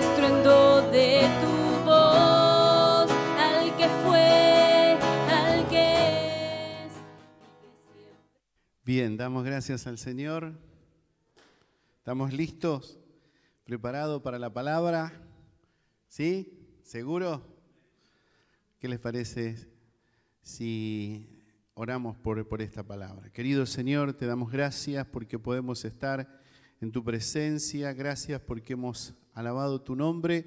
estruendo de tu voz, al que fue, al que es. Bien, damos gracias al Señor. ¿Estamos listos? ¿Preparados para la palabra? ¿Sí? ¿Seguro? ¿Qué les parece si oramos por, por esta palabra? Querido Señor, te damos gracias porque podemos estar en tu presencia. Gracias porque hemos alabado tu nombre,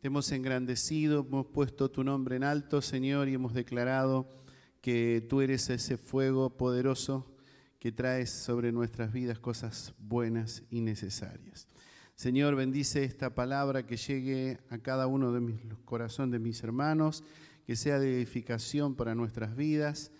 te hemos engrandecido, hemos puesto tu nombre en alto, Señor, y hemos declarado que tú eres ese fuego poderoso que traes sobre nuestras vidas cosas buenas y necesarias. Señor, bendice esta palabra que llegue a cada uno de mis corazones de mis hermanos, que sea de edificación para nuestras vidas,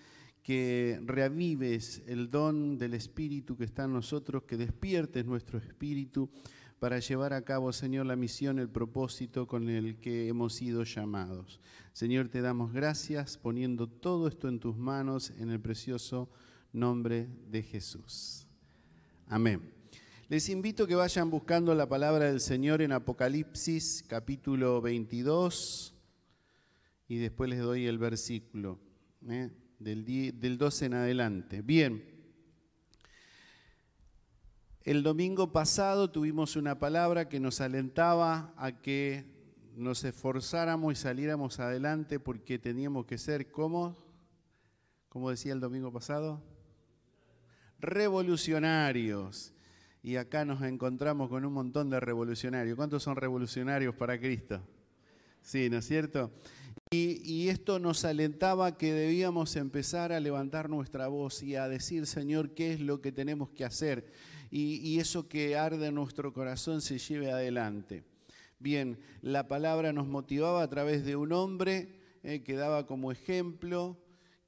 que reavives el don del Espíritu que está en nosotros, que despiertes nuestro espíritu para llevar a cabo, Señor, la misión, el propósito con el que hemos sido llamados. Señor, te damos gracias poniendo todo esto en tus manos en el precioso nombre de Jesús. Amén. Les invito que vayan buscando la palabra del Señor en Apocalipsis capítulo 22 y después les doy el versículo ¿eh? del, del 12 en adelante. Bien, el domingo pasado tuvimos una palabra que nos alentaba a que nos esforzáramos y saliéramos adelante porque teníamos que ser como, como decía el domingo pasado, revolucionarios. Y acá nos encontramos con un montón de revolucionarios. ¿Cuántos son revolucionarios para Cristo? Sí, ¿no es cierto? Y, esto nos alentaba que debíamos empezar a levantar nuestra voz y a decir, Señor, ¿qué es lo que tenemos que hacer? Y, eso que arde en nuestro corazón se lleve adelante. Bien, la palabra nos motivaba a través de un hombre eh, que daba como ejemplo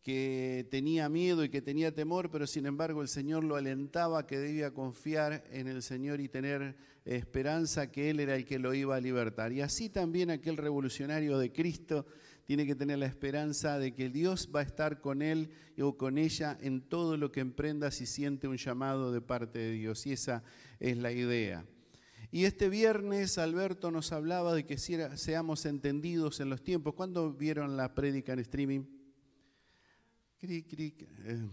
que tenía miedo y que tenía temor, pero sin embargo el Señor lo alentaba que debía confiar en el Señor y tener esperanza que Él era el que lo iba a libertar. Y así también aquel revolucionario de Cristo tiene que tener la esperanza de que Dios va a estar con él o con ella en todo lo que emprenda si siente un llamado de parte de Dios. Y esa es la idea. Y este viernes Alberto nos hablaba de que seamos entendidos en los tiempos. ¿Cuándo vieron la prédica en streaming? Eh,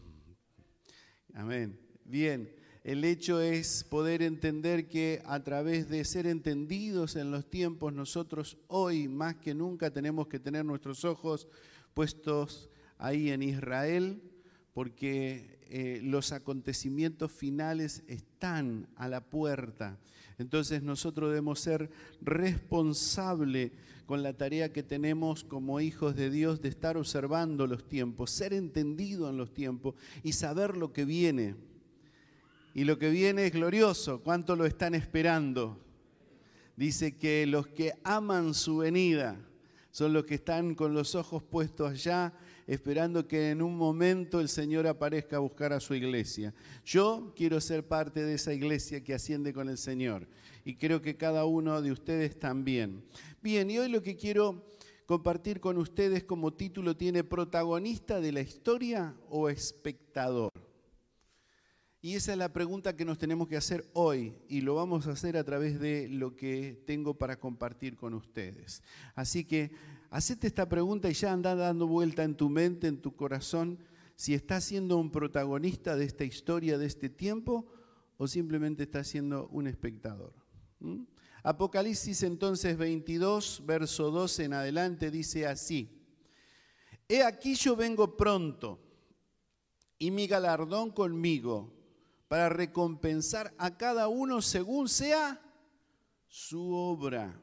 amén. Bien, el hecho es poder entender que a través de ser entendidos en los tiempos, nosotros hoy más que nunca tenemos que tener nuestros ojos puestos ahí en Israel, porque eh, los acontecimientos finales están a la puerta. Entonces nosotros debemos ser responsables con la tarea que tenemos como hijos de Dios de estar observando los tiempos, ser entendido en los tiempos y saber lo que viene. Y lo que viene es glorioso. ¿Cuánto lo están esperando? Dice que los que aman su venida son los que están con los ojos puestos allá, esperando que en un momento el Señor aparezca a buscar a su iglesia. Yo quiero ser parte de esa iglesia que asciende con el Señor y creo que cada uno de ustedes también. Bien, y hoy lo que quiero compartir con ustedes como título tiene protagonista de la historia o espectador. Y esa es la pregunta que nos tenemos que hacer hoy y lo vamos a hacer a través de lo que tengo para compartir con ustedes. Así que hacete esta pregunta y ya anda dando vuelta en tu mente, en tu corazón, si estás siendo un protagonista de esta historia, de este tiempo, o simplemente estás siendo un espectador. ¿Mm? Apocalipsis entonces 22, verso 12 en adelante dice así, He aquí yo vengo pronto y mi galardón conmigo para recompensar a cada uno según sea su obra.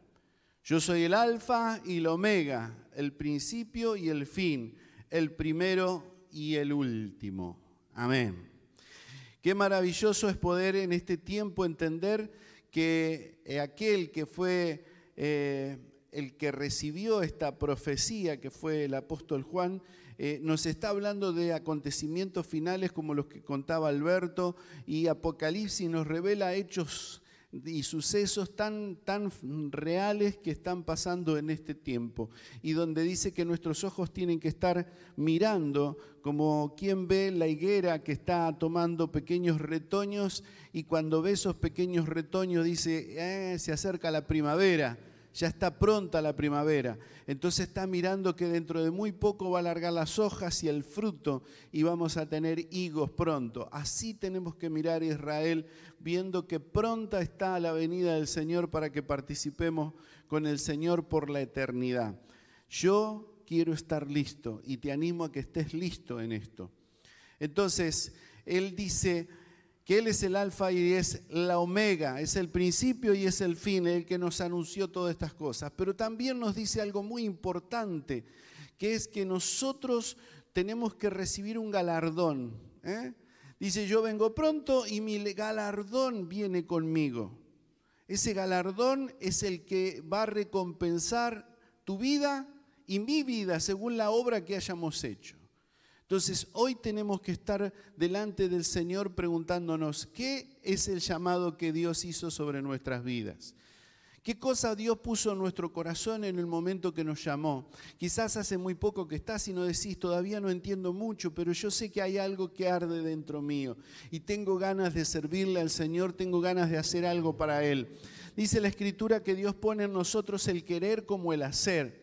Yo soy el alfa y el omega, el principio y el fin, el primero y el último. Amén. Qué maravilloso es poder en este tiempo entender que eh, aquel que fue eh, el que recibió esta profecía, que fue el apóstol Juan, eh, nos está hablando de acontecimientos finales como los que contaba Alberto y Apocalipsis nos revela hechos y sucesos tan, tan reales que están pasando en este tiempo y donde dice que nuestros ojos tienen que estar mirando como quien ve la higuera que está tomando pequeños retoños y cuando ve esos pequeños retoños dice, eh, se acerca la primavera, ya está pronta la primavera. Entonces está mirando que dentro de muy poco va a alargar las hojas y el fruto y vamos a tener higos pronto. Así tenemos que mirar a Israel, viendo que pronta está la venida del Señor para que participemos con el Señor por la eternidad. Yo quiero estar listo y te animo a que estés listo en esto. Entonces, Él dice que Él es el alfa y es la omega, es el principio y es el fin, el que nos anunció todas estas cosas. Pero también nos dice algo muy importante, que es que nosotros tenemos que recibir un galardón. ¿eh? Dice, yo vengo pronto y mi galardón viene conmigo. Ese galardón es el que va a recompensar tu vida y mi vida según la obra que hayamos hecho. Entonces, hoy tenemos que estar delante del Señor preguntándonos, ¿qué es el llamado que Dios hizo sobre nuestras vidas? ¿Qué cosa Dios puso en nuestro corazón en el momento que nos llamó? Quizás hace muy poco que estás y no decís, todavía no entiendo mucho, pero yo sé que hay algo que arde dentro mío y tengo ganas de servirle al Señor, tengo ganas de hacer algo para Él. Dice la Escritura que Dios pone en nosotros el querer como el hacer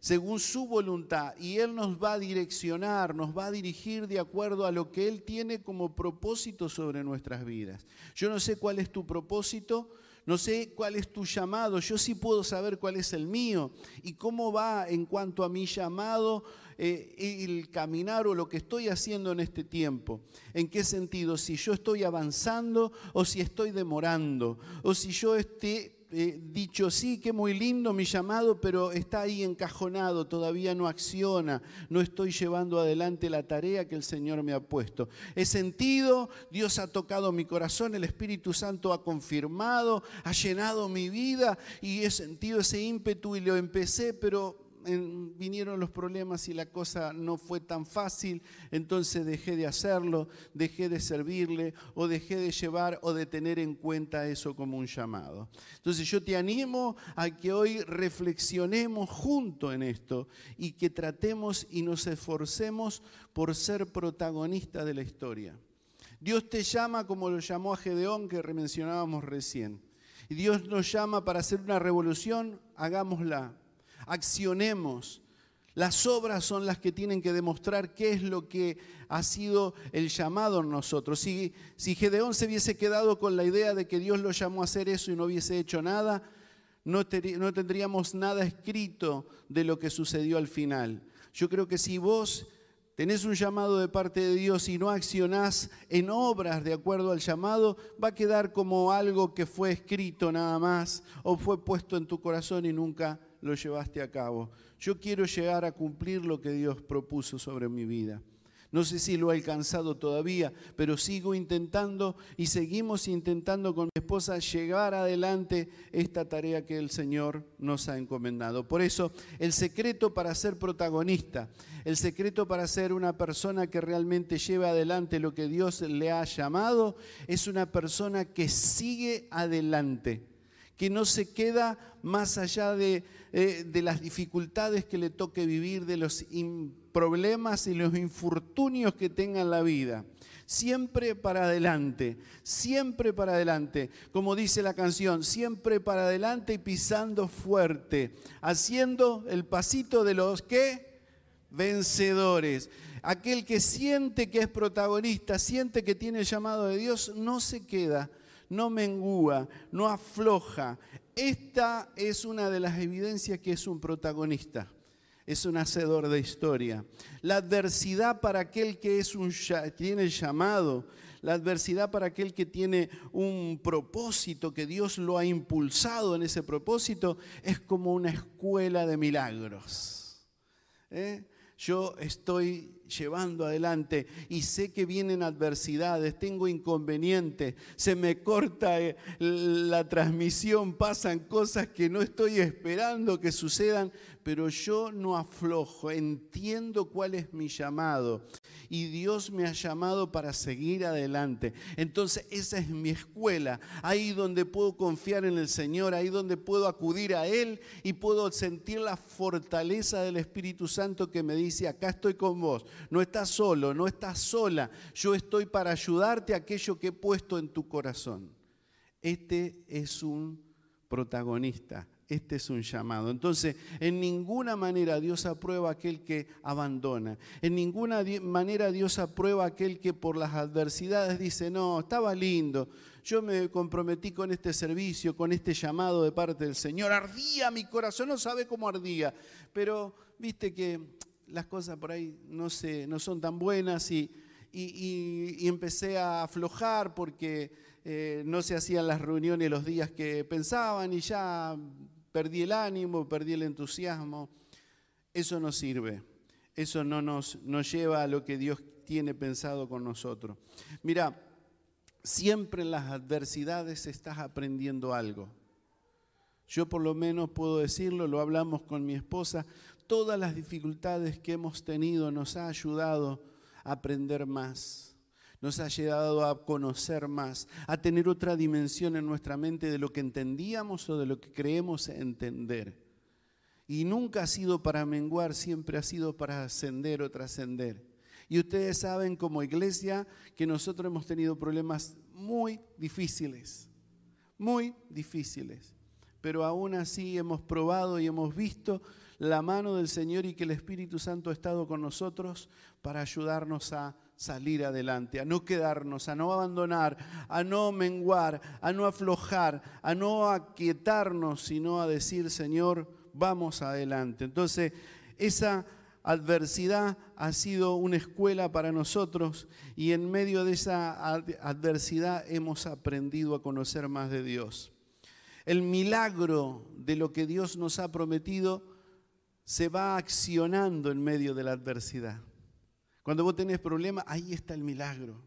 según su voluntad y Él nos va a direccionar, nos va a dirigir de acuerdo a lo que Él tiene como propósito sobre nuestras vidas. Yo no sé cuál es tu propósito, no sé cuál es tu llamado, yo sí puedo saber cuál es el mío y cómo va en cuanto a mi llamado eh, el caminar o lo que estoy haciendo en este tiempo. ¿En qué sentido? Si yo estoy avanzando o si estoy demorando o si yo esté dicho, sí, que muy lindo mi llamado, pero está ahí encajonado, todavía no acciona, no estoy llevando adelante la tarea que el Señor me ha puesto. He sentido, Dios ha tocado mi corazón, el Espíritu Santo ha confirmado, ha llenado mi vida y he sentido ese ímpetu y lo empecé, pero vinieron los problemas y la cosa no fue tan fácil, entonces dejé de hacerlo, dejé de servirle o dejé de llevar o de tener en cuenta eso como un llamado. Entonces yo te animo a que hoy reflexionemos junto en esto y que tratemos y nos esforcemos por ser protagonistas de la historia. Dios te llama como lo llamó a Gedeón que mencionábamos recién. Y Dios nos llama para hacer una revolución, hagámosla accionemos. Las obras son las que tienen que demostrar qué es lo que ha sido el llamado en nosotros. Si, si Gedeón se hubiese quedado con la idea de que Dios lo llamó a hacer eso y no hubiese hecho nada, no, no tendríamos nada escrito de lo que sucedió al final. Yo creo que si vos tenés un llamado de parte de Dios y no accionás en obras de acuerdo al llamado, va a quedar como algo que fue escrito nada más o fue puesto en tu corazón y nunca lo llevaste a cabo. Yo quiero llegar a cumplir lo que Dios propuso sobre mi vida. No sé si lo he alcanzado todavía, pero sigo intentando y seguimos intentando con mi esposa llegar adelante esta tarea que el Señor nos ha encomendado. Por eso, el secreto para ser protagonista, el secreto para ser una persona que realmente lleve adelante lo que Dios le ha llamado, es una persona que sigue adelante, que no se queda más allá de eh, de las dificultades que le toque vivir, de los problemas y los infortunios que tenga en la vida. Siempre para adelante, siempre para adelante. Como dice la canción, siempre para adelante y pisando fuerte, haciendo el pasito de los que vencedores. Aquel que siente que es protagonista, siente que tiene el llamado de Dios, no se queda, no mengúa, no afloja. Esta es una de las evidencias que es un protagonista, es un hacedor de historia. La adversidad para aquel que es un, tiene llamado, la adversidad para aquel que tiene un propósito, que Dios lo ha impulsado en ese propósito, es como una escuela de milagros. ¿Eh? Yo estoy llevando adelante y sé que vienen adversidades, tengo inconvenientes, se me corta eh, la transmisión, pasan cosas que no estoy esperando que sucedan, pero yo no aflojo, entiendo cuál es mi llamado y Dios me ha llamado para seguir adelante. Entonces esa es mi escuela, ahí donde puedo confiar en el Señor, ahí donde puedo acudir a Él y puedo sentir la fortaleza del Espíritu Santo que me dice, acá estoy con vos, no estás solo, no estás sola, yo estoy para ayudarte a aquello que he puesto en tu corazón. Este es un protagonista, Este es un llamado. Entonces, en ninguna manera Dios aprueba aquel que abandona. En ninguna manera Dios aprueba aquel que por las adversidades dice, no, estaba lindo. Yo me comprometí con este servicio, con este llamado de parte del Señor. Ardía mi corazón, no sabe cómo ardía. Pero viste que las cosas por ahí no, no son tan buenas y, y, empecé a aflojar porque eh, no se hacían las reuniones los días que pensaban y ya perdí el ánimo, perdí el entusiasmo. Eso no sirve. Eso no nos, nos lleva a lo que Dios tiene pensado con nosotros. Mira, siempre en las adversidades estás aprendiendo algo. Yo por lo menos puedo decirlo, lo hablamos con mi esposa, todas las dificultades que hemos tenido nos ha ayudado a aprender más, nos ha ayudado a conocer más, a tener otra dimensión en nuestra mente de lo que entendíamos o de lo que creemos entender. Y nunca ha sido para menguar, siempre ha sido para ascender o trascender. Y ustedes saben como iglesia que nosotros hemos tenido problemas muy difíciles, muy difíciles. Pero aún así hemos probado y hemos visto la mano del Señor y que el Espíritu Santo ha estado con nosotros para ayudarnos a salir adelante, a no quedarnos, a no abandonar, a no menguar, a no aflojar, a no aquietarnos, sino a decir, Señor, vamos adelante. Entonces, esa adversidad ha sido una escuela para nosotros y en medio de esa adversidad hemos aprendido a conocer más de Dios. El milagro de lo que Dios nos ha prometido se va accionando en medio de la adversidad. Cuando vos tenés problemas, ahí está el milagro.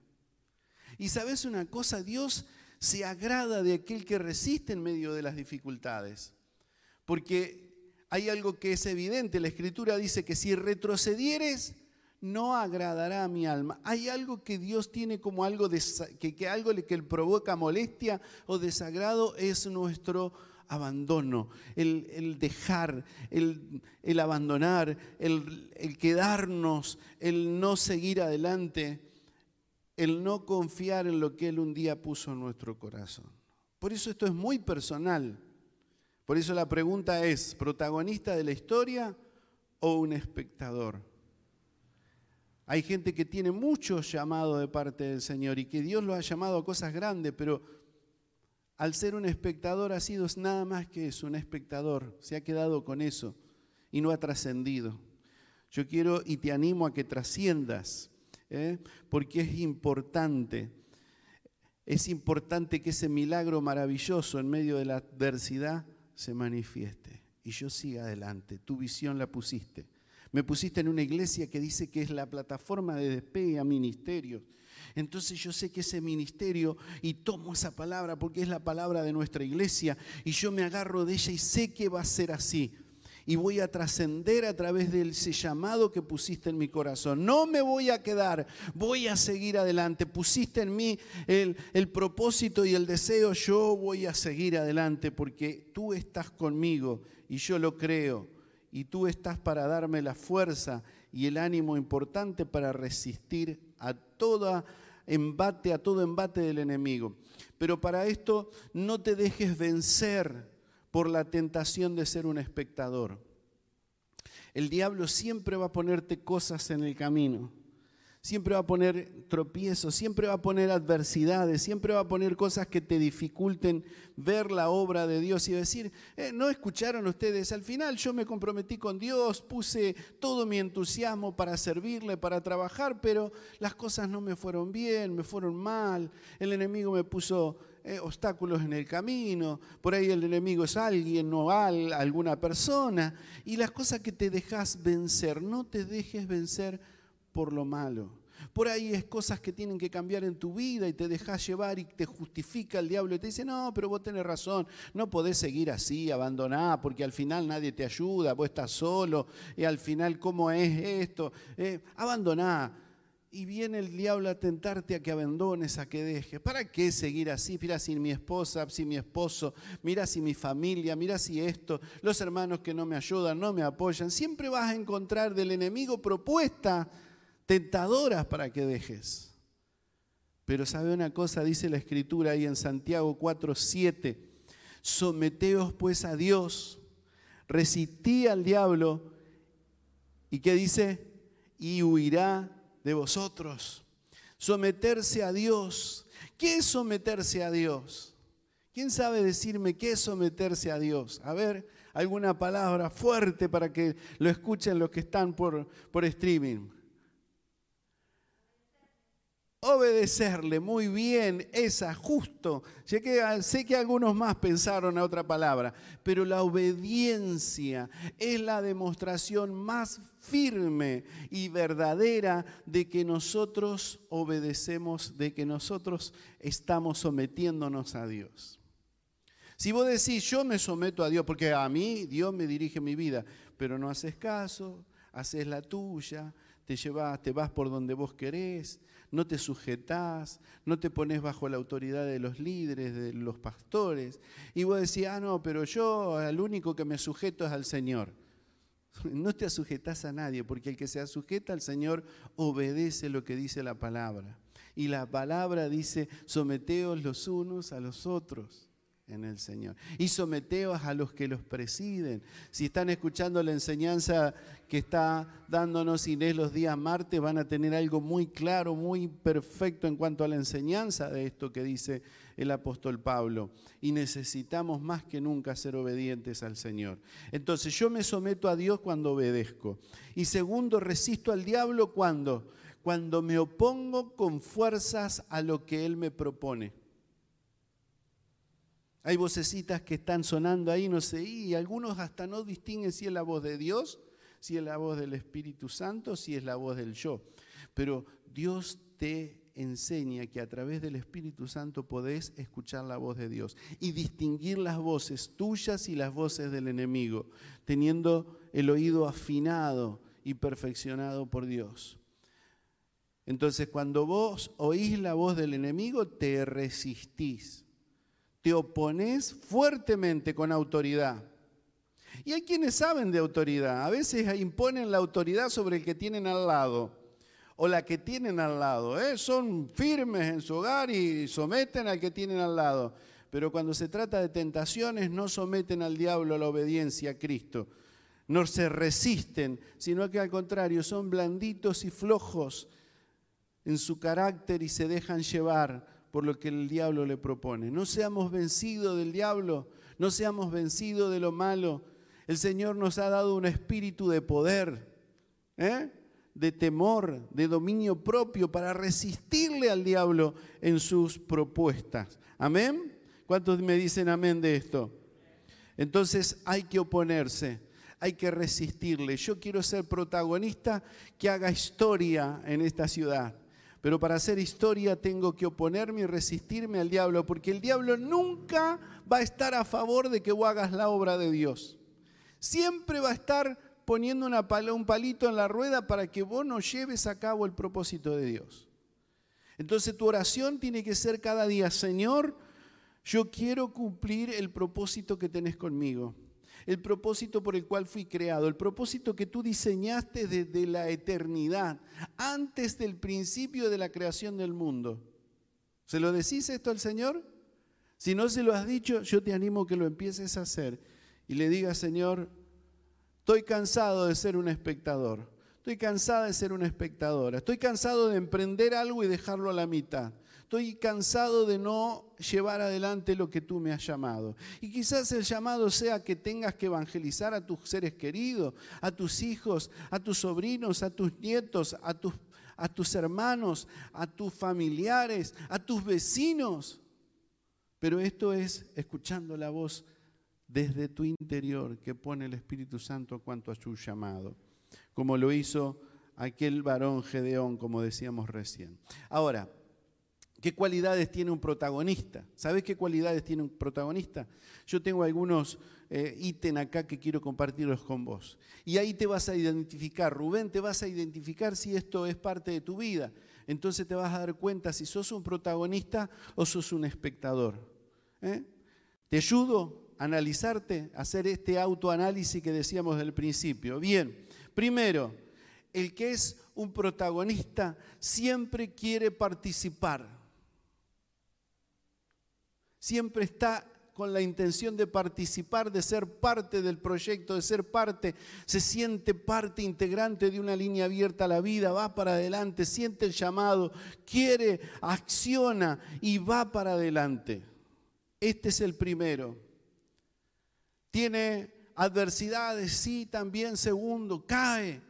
Y sabes una cosa, Dios se agrada de aquel que resiste en medio de las dificultades. Porque hay algo que es evidente, la escritura dice que si retrocedieres, no agradará a mi alma. Hay algo que Dios tiene como algo, que, que algo que le provoca molestia o desagrado es nuestro abandono, el, dejar, el, abandonar, el, el quedarnos, el no seguir adelante, el no confiar en lo que Él un día puso en nuestro corazón. Por eso esto es muy personal. Por eso la pregunta es, ¿protagonista de la historia o un espectador? Hay gente que tiene mucho llamado de parte del Señor y que Dios lo ha llamado a cosas grandes, pero al ser un espectador ha sido nada más que eso, un espectador, se ha quedado con eso y no ha trascendido. Yo quiero y te animo a que trasciendas, ¿eh? porque es importante, es importante que ese milagro maravilloso en medio de la adversidad se manifieste y yo siga adelante. Tu visión la pusiste. Me pusiste en una iglesia que dice que es la plataforma de despegue a ministerios entonces yo sé que ese ministerio, y tomo esa palabra porque es la palabra de nuestra iglesia, y yo me agarro de ella y sé que va a ser así. Y voy a trascender a través de ese llamado que pusiste en mi corazón. No me voy a quedar, voy a seguir adelante. Pusiste en mí el, el propósito y el deseo, yo voy a seguir adelante porque tú estás conmigo y yo lo creo. Y tú estás para darme la fuerza y el ánimo importante para resistir a toda embate, a todo embate del enemigo. Pero para esto no te dejes vencer por la tentación de ser un espectador. El diablo siempre va a ponerte cosas en el camino siempre va a poner tropiezos, siempre va a poner adversidades, siempre va a poner cosas que te dificulten ver la obra de Dios y decir, eh, no escucharon ustedes, al final yo me comprometí con Dios, puse todo mi entusiasmo para servirle, para trabajar, pero las cosas no me fueron bien, me fueron mal, el enemigo me puso eh, obstáculos en el camino, por ahí el enemigo es alguien, no alguna persona, y las cosas que te dejas vencer, no te dejes vencer por lo malo. Por ahí es cosas que tienen que cambiar en tu vida y te dejas llevar y te justifica el diablo y te dice, no, pero vos tenés razón, no podés seguir así, abandonar, porque al final nadie te ayuda, vos estás solo, y al final, ¿cómo es esto? Eh, abandoná. Y viene el diablo a tentarte a que abandones, a que dejes. ¿Para qué seguir así? Mira si mi esposa, si mi esposo, mira si mi familia, mira si esto, los hermanos que no me ayudan, no me apoyan. Siempre vas a encontrar del enemigo propuesta tentadoras para que dejes. Pero sabe una cosa, dice la escritura ahí en Santiago 4, 7. Someteos pues a Dios, resistí al diablo y ¿qué dice? Y huirá de vosotros. Someterse a Dios. ¿Qué es someterse a Dios? ¿Quién sabe decirme qué es someterse a Dios? A ver, alguna palabra fuerte para que lo escuchen los que están por, por streaming. Obedecerle, muy bien, esa, justo. Sé que, algunos más pensaron a otra palabra, pero la obediencia es la demostración más firme y verdadera de que nosotros obedecemos, de que nosotros estamos sometiéndonos a Dios. Si vos decís, yo me someto a Dios, porque a mí Dios me dirige mi vida, pero no haces caso, haces la tuya, te llevas, te vas por donde vos querés, no te sujetás, no te pones bajo la autoridad de los líderes, de los pastores, y vos decís, ah, no, pero yo al único que me sujeto es al Señor. No te sujetás a nadie, porque el que se sujeta al Señor obedece lo que dice la palabra. Y la palabra dice, someteos los unos a los otros en el Señor. Y someteos a los que los presiden. Si están escuchando la enseñanza que está dándonos Inés los días martes, van a tener algo muy claro, muy perfecto en cuanto a la enseñanza de esto que dice el apóstol Pablo. Y necesitamos más que nunca ser obedientes al Señor. Entonces yo me someto a Dios cuando obedezco. Y segundo, resisto al diablo cuando cuando me opongo con fuerzas a lo que Él me propone. Hay vocecitas que están sonando ahí, no sé, y algunos hasta no distinguen si es la voz de Dios, si es la voz del Espíritu Santo, si es la voz del yo. Pero Dios te enseña que a través del Espíritu Santo podés escuchar la voz de Dios y distinguir las voces tuyas y las voces del enemigo, teniendo el oído afinado y perfeccionado por Dios. Entonces, cuando vos oís la voz del enemigo, te resistís te opones fuertemente con autoridad. Y hay quienes saben de autoridad. A veces imponen la autoridad sobre el que tienen al lado o la que tienen al lado. ¿eh? Son firmes en su hogar y someten al que tienen al lado. Pero cuando se trata de tentaciones no someten al diablo a la obediencia a Cristo. No se resisten, sino que al contrario son blanditos y flojos en su carácter y se dejan llevar por lo que el diablo le propone. No seamos vencidos del diablo, no seamos vencidos de lo malo. El Señor nos ha dado un espíritu de poder, ¿eh? de temor, de dominio propio para resistirle al diablo en sus propuestas. Amén. ¿Cuántos me dicen amén de esto? Entonces hay que oponerse, hay que resistirle. Yo quiero ser protagonista que haga historia en esta ciudad. Pero para hacer historia tengo que oponerme y resistirme al diablo, porque el diablo nunca va a estar a favor de que vos hagas la obra de Dios. Siempre va a estar poniendo una un palito en la rueda para que vos no lleves a cabo el propósito de Dios. Entonces tu oración tiene que ser cada día, Señor, yo quiero cumplir el propósito que tenés conmigo el propósito por el cual fui creado, el propósito que tú diseñaste desde la eternidad, antes del principio de la creación del mundo. ¿Se lo decís esto al Señor? Si no se lo has dicho, yo te animo que lo empieces a hacer y le digas, Señor, estoy cansado de ser un espectador, estoy cansada de ser una espectadora, estoy cansado de emprender algo y dejarlo a la mitad estoy cansado de no llevar adelante lo que tú me has llamado. Y quizás el llamado sea que tengas que evangelizar a tus seres queridos, a tus hijos, a tus sobrinos, a tus nietos, a tus, a tus hermanos, a tus familiares, a tus vecinos. Pero esto es escuchando la voz desde tu interior que pone el Espíritu Santo cuanto a su llamado, como lo hizo aquel varón Gedeón, como decíamos recién. Ahora, ¿Qué cualidades tiene un protagonista? ¿Sabes qué cualidades tiene un protagonista? Yo tengo algunos eh, ítems acá que quiero compartirlos con vos. Y ahí te vas a identificar, Rubén, te vas a identificar si esto es parte de tu vida. Entonces te vas a dar cuenta si sos un protagonista o sos un espectador. ¿eh? Te ayudo a analizarte, a hacer este autoanálisis que decíamos del principio. Bien, primero, el que es un protagonista siempre quiere participar siempre está con la intención de participar, de ser parte del proyecto, de ser parte, se siente parte integrante de una línea abierta a la vida, va para adelante, siente el llamado, quiere, acciona y va para adelante. Este es el primero. Tiene adversidades, sí, también segundo, cae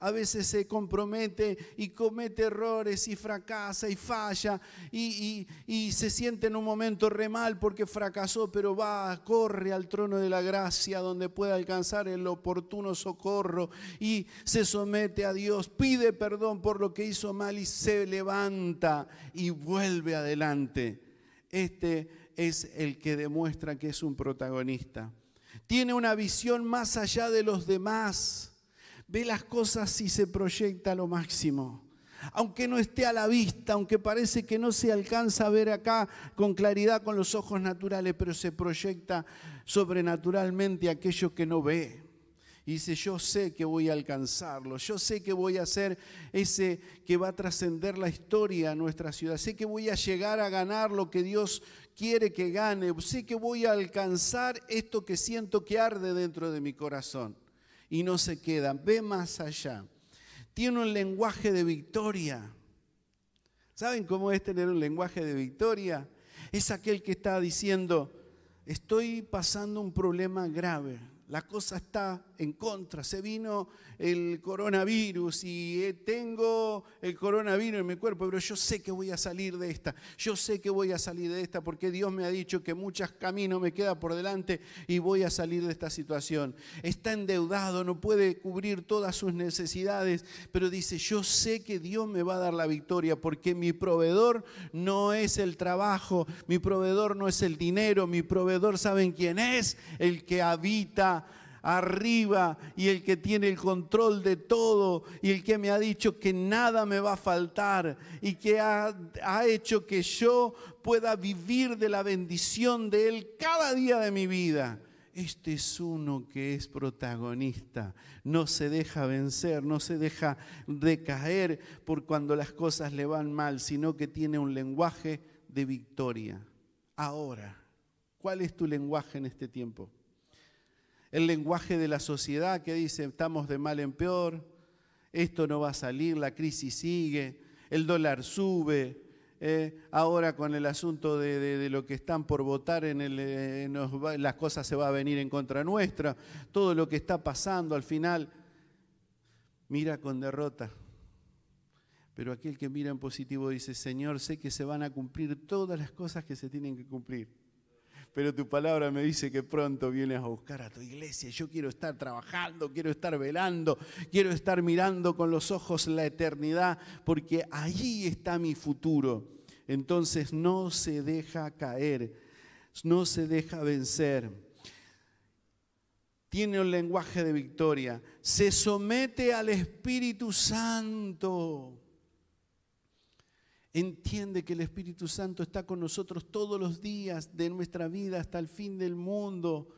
a veces se compromete y comete errores y fracasa y falla y, se siente en un momento re mal porque fracasó, pero va, corre al trono de la gracia donde puede alcanzar el oportuno socorro y se somete a Dios, pide perdón por lo que hizo mal y se levanta y vuelve adelante. Este es el que demuestra que es un protagonista. Tiene una visión más allá de los demás ve las cosas y se proyecta lo máximo. Aunque no esté a la vista, aunque parece que no se alcanza a ver acá con claridad con los ojos naturales, pero se proyecta sobrenaturalmente aquello que no ve. Y dice, yo sé que voy a alcanzarlo, yo sé que voy a ser ese que va a trascender la historia a nuestra ciudad, sé que voy a llegar a ganar lo que Dios quiere que gane, sé que voy a alcanzar esto que siento que arde dentro de mi corazón y no se queda, ve más allá. Tiene un lenguaje de victoria. ¿Saben cómo es tener un lenguaje de victoria? Es aquel que está diciendo, estoy pasando un problema grave, la cosa está en contra, se vino el coronavirus y eh, tengo el coronavirus en mi cuerpo, pero yo sé que voy a salir de esta, yo sé que voy a salir de esta porque Dios me ha dicho que muchos caminos me quedan por delante y voy a salir de esta situación. Está endeudado, no puede cubrir todas sus necesidades, pero dice, yo sé que Dios me va a dar la victoria porque mi proveedor no es el trabajo, mi proveedor no es el dinero, mi proveedor, ¿saben quién es? El que habita arriba y el que tiene el control de todo y el que me ha dicho que nada me va a faltar y que ha, ha, hecho que yo pueda vivir de la bendición de Él cada día de mi vida. Este es uno que es protagonista, no se deja vencer, no se deja decaer por cuando las cosas le van mal, sino que tiene un lenguaje de victoria. Ahora, ¿cuál es tu lenguaje en este tiempo? El lenguaje de la sociedad que dice estamos de mal en peor, esto no va a salir, la crisis sigue, el dólar sube, eh, ahora con el asunto de, lo que están por votar, en el, eh, las cosas se va a venir en contra nuestra, todo lo que está pasando al final, mira con derrota. Pero aquel que mira en positivo dice, Señor, sé que se van a cumplir todas las cosas que se tienen que cumplir pero tu palabra me dice que pronto vienes a buscar a tu iglesia. Yo quiero estar trabajando, quiero estar velando, quiero estar mirando con los ojos la eternidad, porque allí está mi futuro. Entonces no se deja caer, no se deja vencer. Tiene un lenguaje de victoria, se somete al Espíritu Santo entiende que el Espíritu Santo está con nosotros todos los días de nuestra vida hasta el fin del mundo.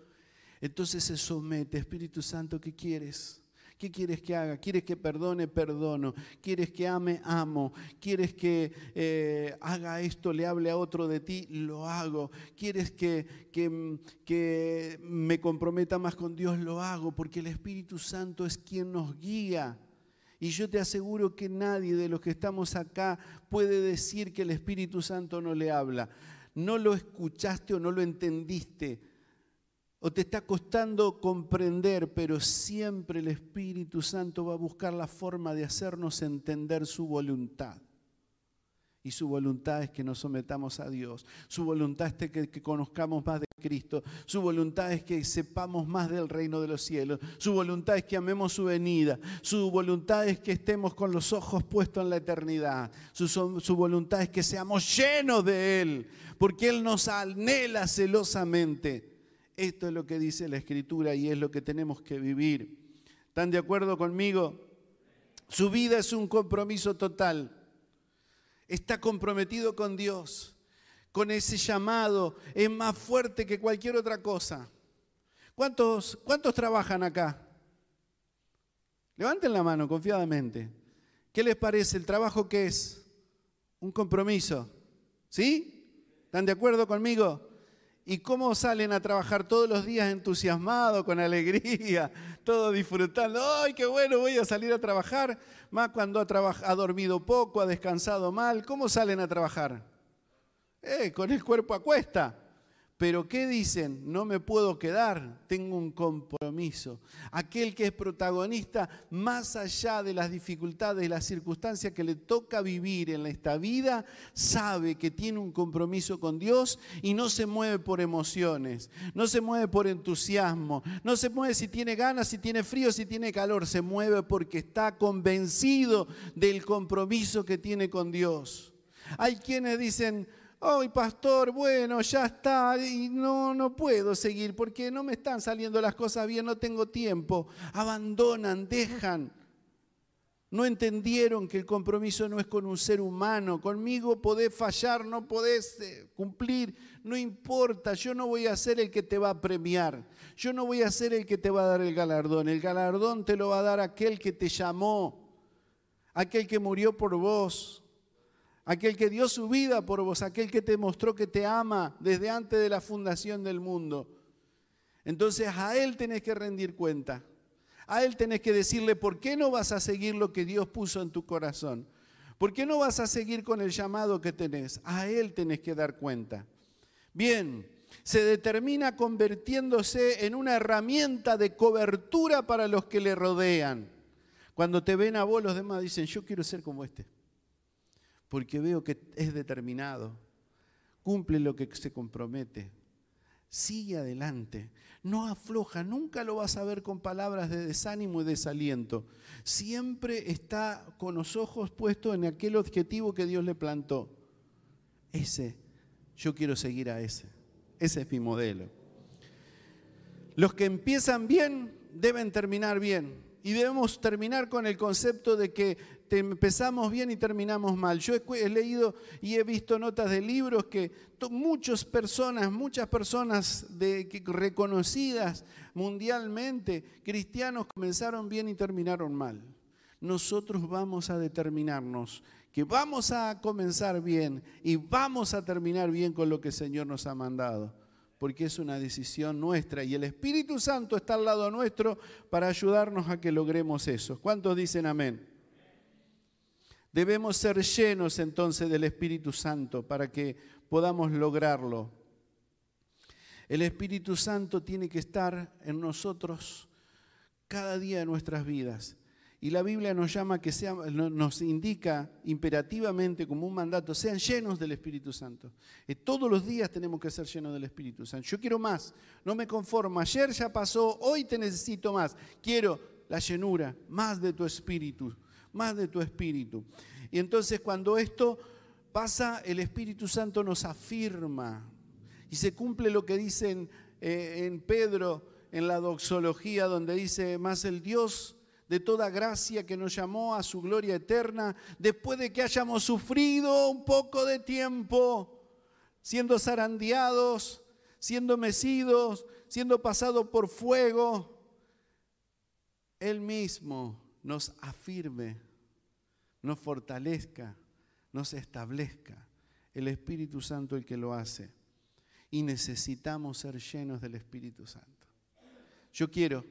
Entonces se somete, Espíritu Santo, ¿qué quieres? ¿Qué quieres que haga? ¿Quieres que perdone? Perdono. ¿Quieres que ame? Amo. ¿Quieres que eh, haga esto, le hable a otro de ti? Lo hago. ¿Quieres que, que, que me comprometa más con Dios? Lo hago, porque el Espíritu Santo es quien nos guía. Y yo te aseguro que nadie de los que estamos acá puede decir que el Espíritu Santo no le habla. No lo escuchaste o no lo entendiste. O te está costando comprender, pero siempre el Espíritu Santo va a buscar la forma de hacernos entender su voluntad. Y su voluntad es que nos sometamos a Dios. Su voluntad es que, conozcamos más de Cristo. Su voluntad es que sepamos más del reino de los cielos. Su voluntad es que amemos su venida. Su voluntad es que estemos con los ojos puestos en la eternidad. Su, voluntad es que seamos llenos de Él, porque Él nos anhela celosamente. Esto es lo que dice la Escritura y es lo que tenemos que vivir. ¿Están de acuerdo conmigo? Su vida es un compromiso total está comprometido con Dios, con ese llamado, es más fuerte que cualquier otra cosa. ¿Cuántos, cuántos trabajan acá? Levanten la mano confiadamente. ¿Qué les parece el trabajo que es? Un compromiso. ¿Sí? ¿Están de acuerdo conmigo? ¿Y cómo salen a trabajar todos los días entusiasmados, con alegría, todo disfrutando? ¡Ay, qué bueno, voy a salir a trabajar! Más cuando ha, ha dormido poco, ha descansado mal. ¿Cómo salen a trabajar? Eh, con el cuerpo a cuesta. Pero ¿qué dicen? No me puedo quedar, tengo un compromiso. Aquel que es protagonista más allá de las dificultades y las circunstancias que le toca vivir en esta vida, sabe que tiene un compromiso con Dios y no se mueve por emociones, no se mueve por entusiasmo, no se mueve si tiene ganas, si tiene frío, si tiene calor, se mueve porque está convencido del compromiso que tiene con Dios. Hay quienes dicen, Ay, pastor, bueno, ya está, y no, no puedo seguir porque no me están saliendo las cosas bien, no tengo tiempo. Abandonan, dejan. No entendieron que el compromiso no es con un ser humano. Conmigo podés fallar, no podés eh, cumplir, no importa. Yo no voy a ser el que te va a premiar. Yo no voy a ser el que te va a dar el galardón. El galardón te lo va a dar aquel que te llamó, aquel que murió por vos, aquel que dio su vida por vos, aquel que te mostró que te ama desde antes de la fundación del mundo. Entonces a Él tenés que rendir cuenta. A Él tenés que decirle, ¿por qué no vas a seguir lo que Dios puso en tu corazón? ¿Por qué no vas a seguir con el llamado que tenés? A Él tenés que dar cuenta. Bien, se determina convirtiéndose en una herramienta de cobertura para los que le rodean. Cuando te ven a vos, los demás dicen, yo quiero ser como este porque veo que es determinado, cumple lo que se compromete, sigue adelante, no afloja, nunca lo vas a ver con palabras de desánimo y desaliento, siempre está con los ojos puestos en aquel objetivo que Dios le plantó. Ese, yo quiero seguir a ese, ese es mi modelo. Los que empiezan bien deben terminar bien. Y debemos terminar con el concepto de que empezamos bien y terminamos mal. Yo he, leído y he visto notas de libros que muchas personas, muchas personas reconocidas mundialmente, cristianos, comenzaron bien y terminaron mal. Nosotros vamos a determinarnos que vamos a comenzar bien y vamos a terminar bien con lo que el Señor nos ha mandado porque es una decisión nuestra y el Espíritu Santo está al lado nuestro para ayudarnos a que logremos eso. ¿Cuántos dicen amén? Debemos ser llenos entonces del Espíritu Santo para que podamos lograrlo. El Espíritu Santo tiene que estar en nosotros cada día de nuestras vidas. Y la Biblia nos llama que nos indica imperativamente como un mandato, sean llenos del Espíritu Santo. Y todos los días tenemos que ser llenos del Espíritu Santo. Yo quiero más, no me conformo. Ayer ya pasó, hoy te necesito más. Quiero la llenura, más de tu Espíritu más de tu espíritu. Y entonces cuando esto pasa, el Espíritu Santo nos afirma y se cumple lo que dicen eh, en Pedro en la doxología, donde dice, más el Dios de toda gracia que nos llamó a su gloria eterna, después de que hayamos sufrido un poco de tiempo, siendo zarandeados, siendo mecidos, siendo pasados por fuego, Él mismo nos afirme, nos fortalezca, nos establezca. El Espíritu Santo el que lo hace. Y necesitamos ser llenos del Espíritu Santo. Yo quiero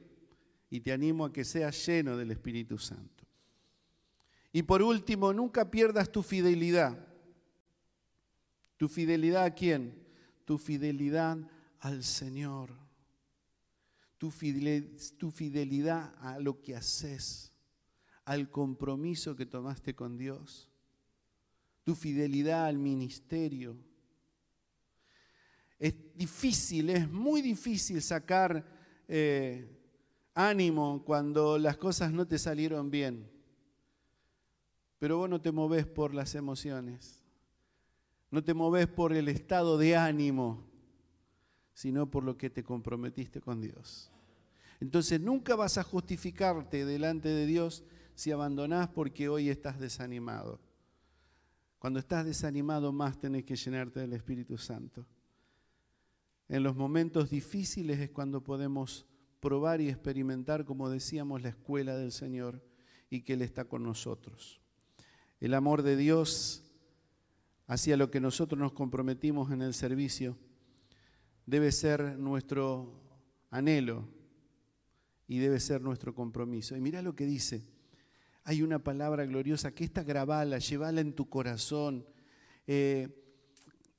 y te animo a que seas lleno del Espíritu Santo. Y por último, nunca pierdas tu fidelidad. ¿Tu fidelidad a quién? Tu fidelidad al Señor. Tu fidelidad a lo que haces al compromiso que tomaste con Dios, tu fidelidad al ministerio. Es difícil, es muy difícil sacar eh, ánimo cuando las cosas no te salieron bien, pero vos no te moves por las emociones, no te moves por el estado de ánimo, sino por lo que te comprometiste con Dios. Entonces nunca vas a justificarte delante de Dios si abandonás porque hoy estás desanimado. Cuando estás desanimado más tenés que llenarte del Espíritu Santo. En los momentos difíciles es cuando podemos probar y experimentar, como decíamos, la escuela del Señor y que Él está con nosotros. El amor de Dios hacia lo que nosotros nos comprometimos en el servicio debe ser nuestro anhelo y debe ser nuestro compromiso. Y mira lo que dice. Hay una palabra gloriosa que esta grabala, llevala en tu corazón. Eh,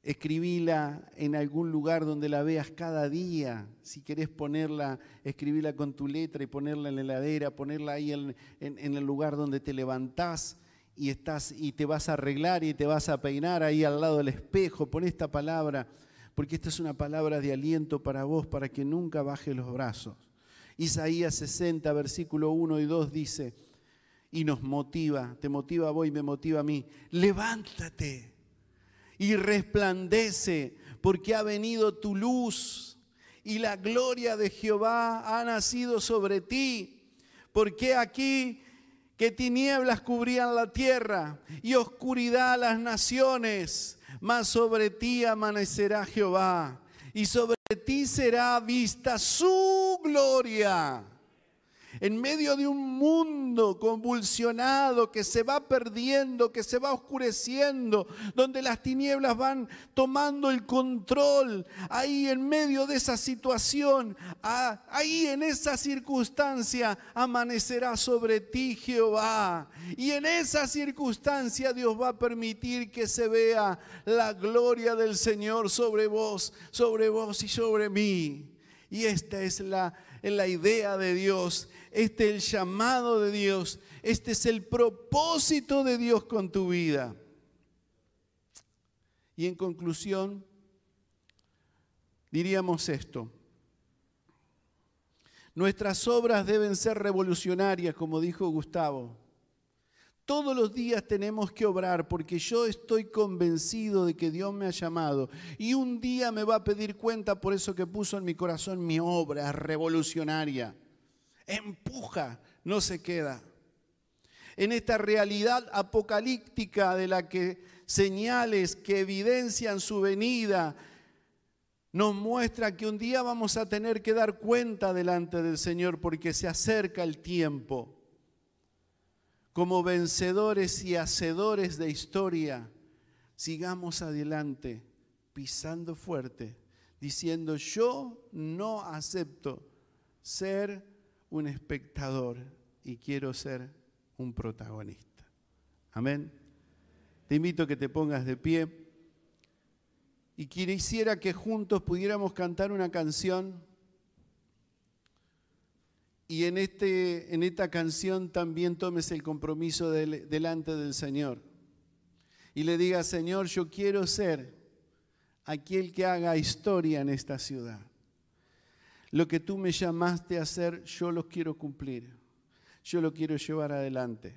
escribila en algún lugar donde la veas cada día. Si querés ponerla, escribila con tu letra y ponerla en la heladera, ponerla ahí en, en, el lugar donde te levantás y, estás, y te vas a arreglar y te vas a peinar ahí al lado del espejo. Pon esta palabra, porque esta es una palabra de aliento para vos, para que nunca bajes los brazos. Isaías 60, versículo 1 y 2 dice, y nos motiva, te motiva a vos y me motiva a mí, levántate y resplandece, porque ha venido tu luz y la gloria de Jehová ha nacido sobre ti. Porque aquí que tinieblas cubrían la tierra y oscuridad las naciones, mas sobre ti amanecerá Jehová y sobre ti será vista su gloria en medio de un mundo convulsionado que se va perdiendo, que se va oscureciendo, donde las tinieblas van tomando el control, ahí en medio de esa situación, ahí en esa circunstancia amanecerá sobre ti Jehová. Y en esa circunstancia Dios va a permitir que se vea la gloria del Señor sobre vos, sobre vos y sobre mí. Y esta es la, la idea de Dios este es el llamado de Dios, este es el propósito de Dios con tu vida. Y en conclusión, diríamos esto. Nuestras obras deben ser revolucionarias, como dijo Gustavo. Todos los días tenemos que obrar porque yo estoy convencido de que Dios me ha llamado y un día me va a pedir cuenta por eso que puso en mi corazón mi obra revolucionaria empuja, no se queda. En esta realidad apocalíptica de la que señales que evidencian su venida nos muestra que un día vamos a tener que dar cuenta delante del Señor porque se acerca el tiempo. Como vencedores y hacedores de historia, sigamos adelante, pisando fuerte, diciendo, yo no acepto ser un espectador y quiero ser un protagonista. Amén. Te invito a que te pongas de pie y quisiera que juntos pudiéramos cantar una canción y en, este, en esta canción también tomes el compromiso delante del Señor y le digas, Señor, yo quiero ser aquel que haga historia en esta ciudad. Lo que tú me llamaste a hacer, yo lo quiero cumplir. Yo lo quiero llevar adelante.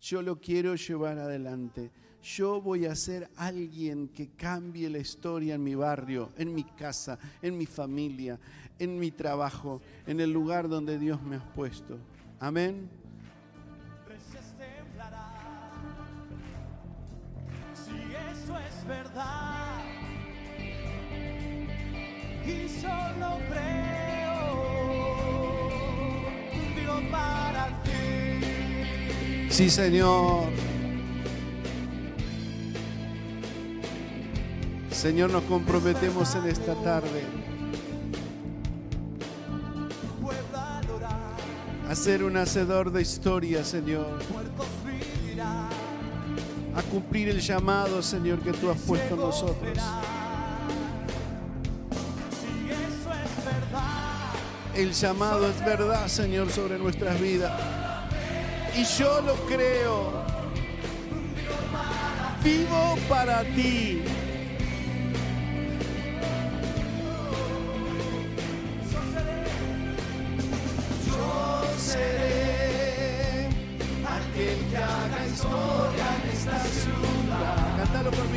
Yo lo quiero llevar adelante. Yo voy a ser alguien que cambie la historia en mi barrio, en mi casa, en mi familia, en mi trabajo, en el lugar donde Dios me ha puesto. Amén. Si eso es verdad y solo creo. Sí, Señor. Señor, nos comprometemos en esta tarde ser un hacedor de historia, Señor. A cumplir el llamado, Señor, que tú has puesto en nosotros. El llamado es verdad, Señor, sobre nuestras vidas. Y yo lo creo. Vivo para ti.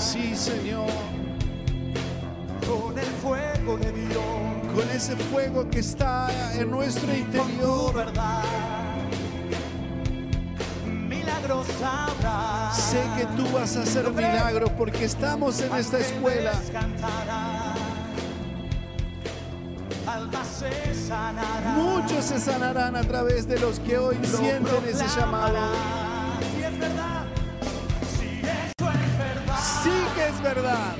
sí Señor, con el fuego de Dios, con ese fuego que está en nuestro interior, verdad, milagros habrá. Sé que tú vas a hacer milagros porque estamos en esta escuela. Muchos se sanarán a través de los que hoy sienten ese llamado. Verdad.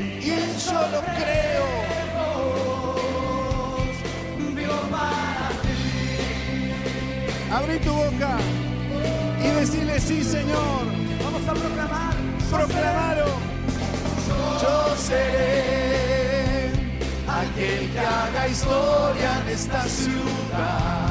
Y yo lo creo. Vivo para Abre tu boca y decirle sí, Señor. Vamos a proclamar. Proclamaro. Yo seré aquel que haga historia en esta ciudad.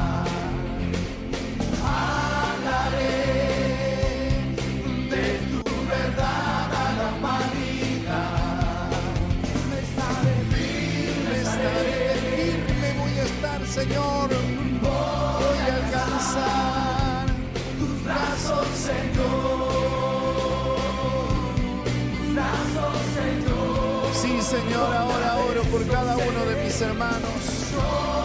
Señor. Voy a alcanzar tus brazos, Señor. Sí, Señor, ahora oro por cada uno de mis hermanos,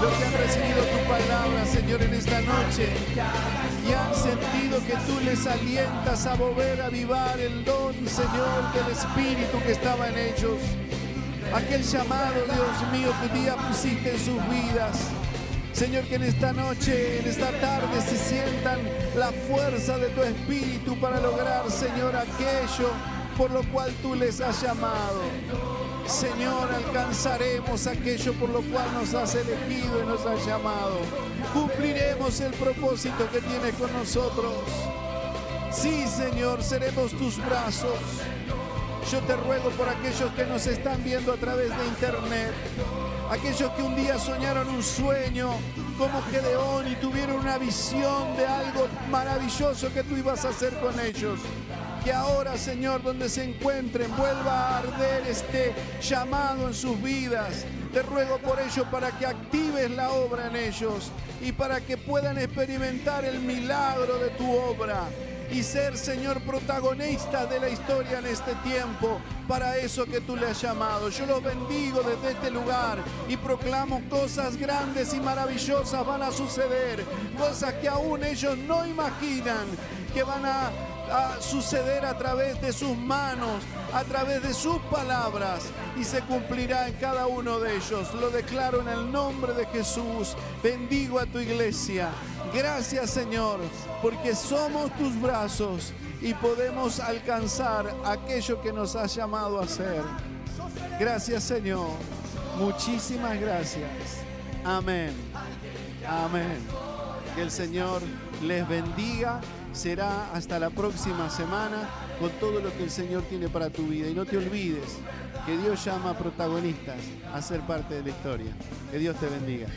los que han recibido tu palabra, Señor, en esta noche, y han sentido que tú les alientas a volver a avivar el don, Señor, del Espíritu que estaba en ellos. Aquel llamado, Dios mío, que día pusiste en sus vidas. Señor, que en esta noche, en esta tarde se sientan la fuerza de tu Espíritu para lograr, Señor, aquello por lo cual tú les has llamado. Señor, alcanzaremos aquello por lo cual nos has elegido y nos has llamado. Cumpliremos el propósito que tienes con nosotros. Sí, Señor, seremos tus brazos. Yo te ruego por aquellos que nos están viendo a través de internet, aquellos que un día soñaron un sueño como Gedeón y tuvieron una visión de algo maravilloso que tú ibas a hacer con ellos. Que ahora, Señor, donde se encuentren, vuelva a arder este llamado en sus vidas. Te ruego por ello para que actives la obra en ellos y para que puedan experimentar el milagro de tu obra y ser, Señor, protagonista de la historia en este tiempo, para eso que tú le has llamado. Yo los bendigo desde este lugar y proclamo cosas grandes y maravillosas van a suceder, cosas que aún ellos no imaginan que van a, a suceder a través de sus manos, a través de sus palabras y se cumplirá en cada uno de ellos. Lo declaro en el nombre de Jesús. Bendigo a tu iglesia. Gracias Señor, porque somos tus brazos y podemos alcanzar aquello que nos has llamado a hacer. Gracias Señor. Muchísimas gracias. Amén. Amén. Que el Señor les bendiga será hasta la próxima semana con todo lo que el Señor tiene para tu vida. Y no te olvides que Dios llama a protagonistas a ser parte de la historia. Que Dios te bendiga.